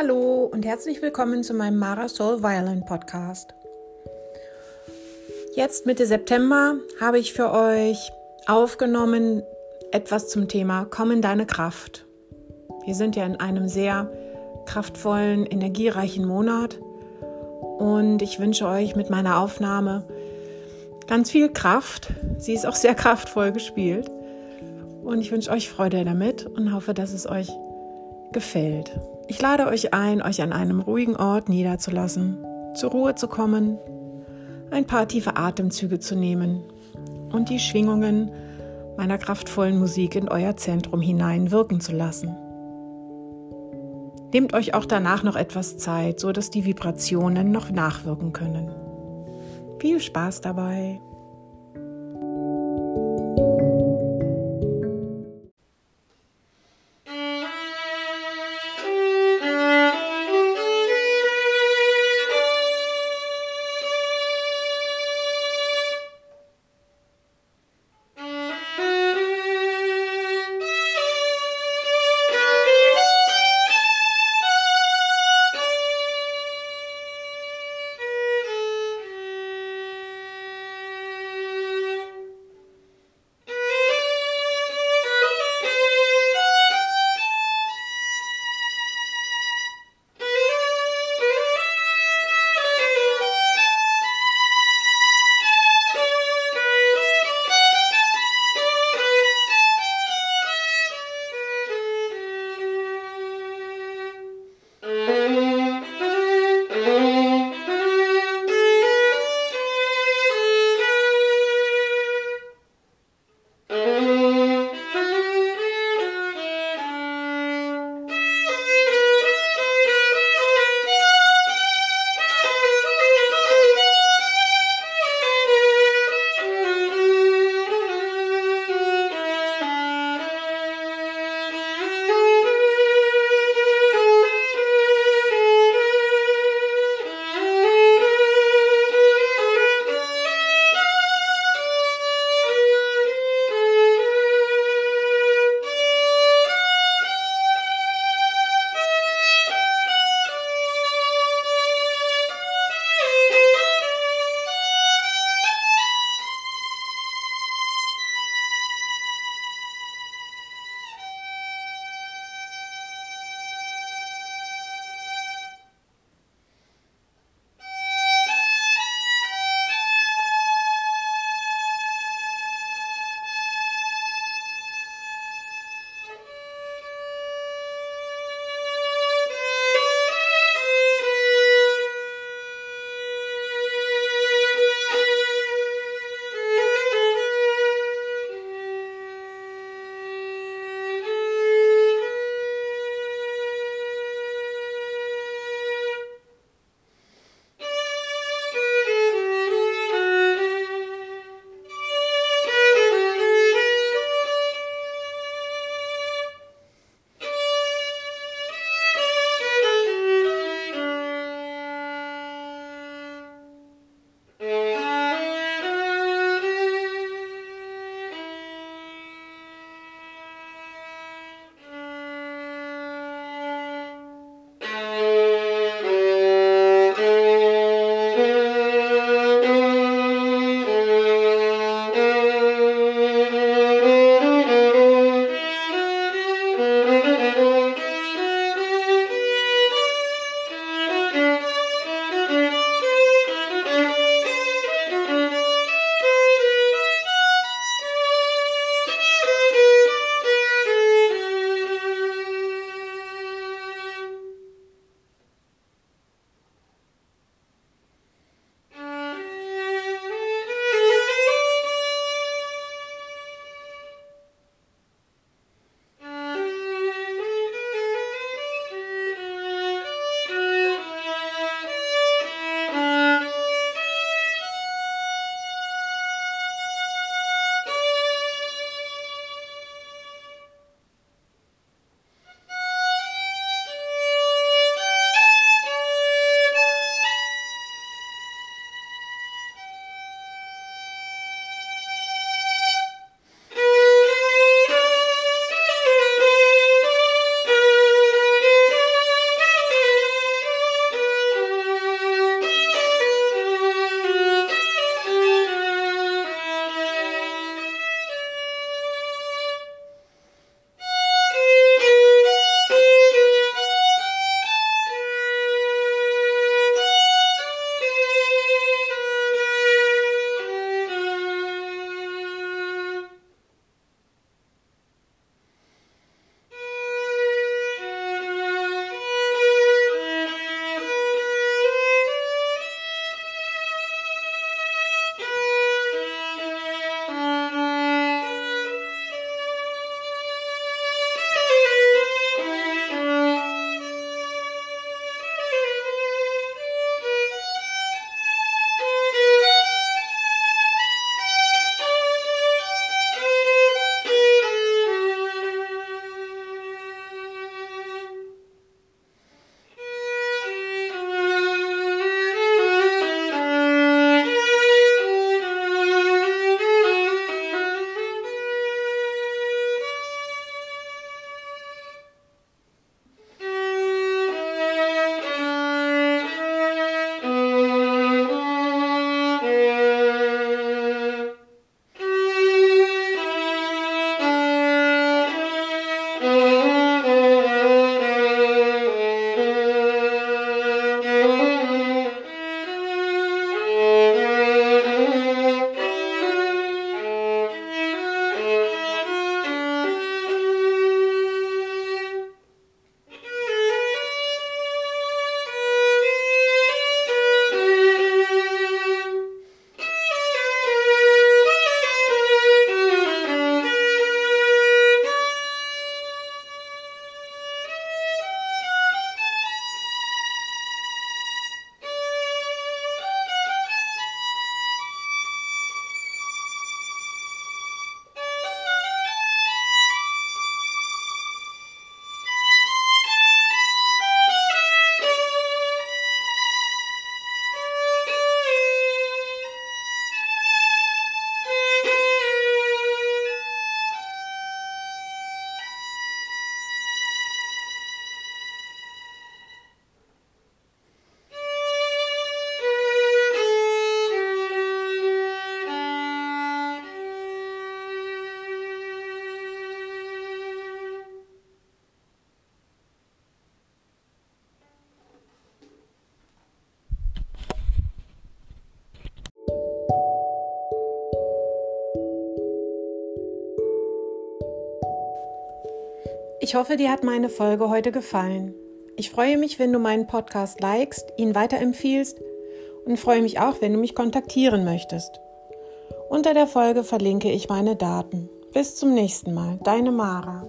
Hallo und herzlich willkommen zu meinem Mara Soul Violin Podcast. Jetzt Mitte September habe ich für euch aufgenommen etwas zum Thema Komm in deine Kraft. Wir sind ja in einem sehr kraftvollen, energiereichen Monat und ich wünsche euch mit meiner Aufnahme ganz viel Kraft. Sie ist auch sehr kraftvoll gespielt und ich wünsche euch Freude damit und hoffe, dass es euch gefällt. Ich lade euch ein, euch an einem ruhigen Ort niederzulassen, zur Ruhe zu kommen, ein paar tiefe Atemzüge zu nehmen und die Schwingungen meiner kraftvollen Musik in euer Zentrum hinein wirken zu lassen. Nehmt euch auch danach noch etwas Zeit, so dass die Vibrationen noch nachwirken können. Viel Spaß dabei! Ich hoffe, dir hat meine Folge heute gefallen. Ich freue mich, wenn du meinen Podcast likest, ihn weiterempfiehlst und freue mich auch, wenn du mich kontaktieren möchtest. Unter der Folge verlinke ich meine Daten. Bis zum nächsten Mal, deine Mara.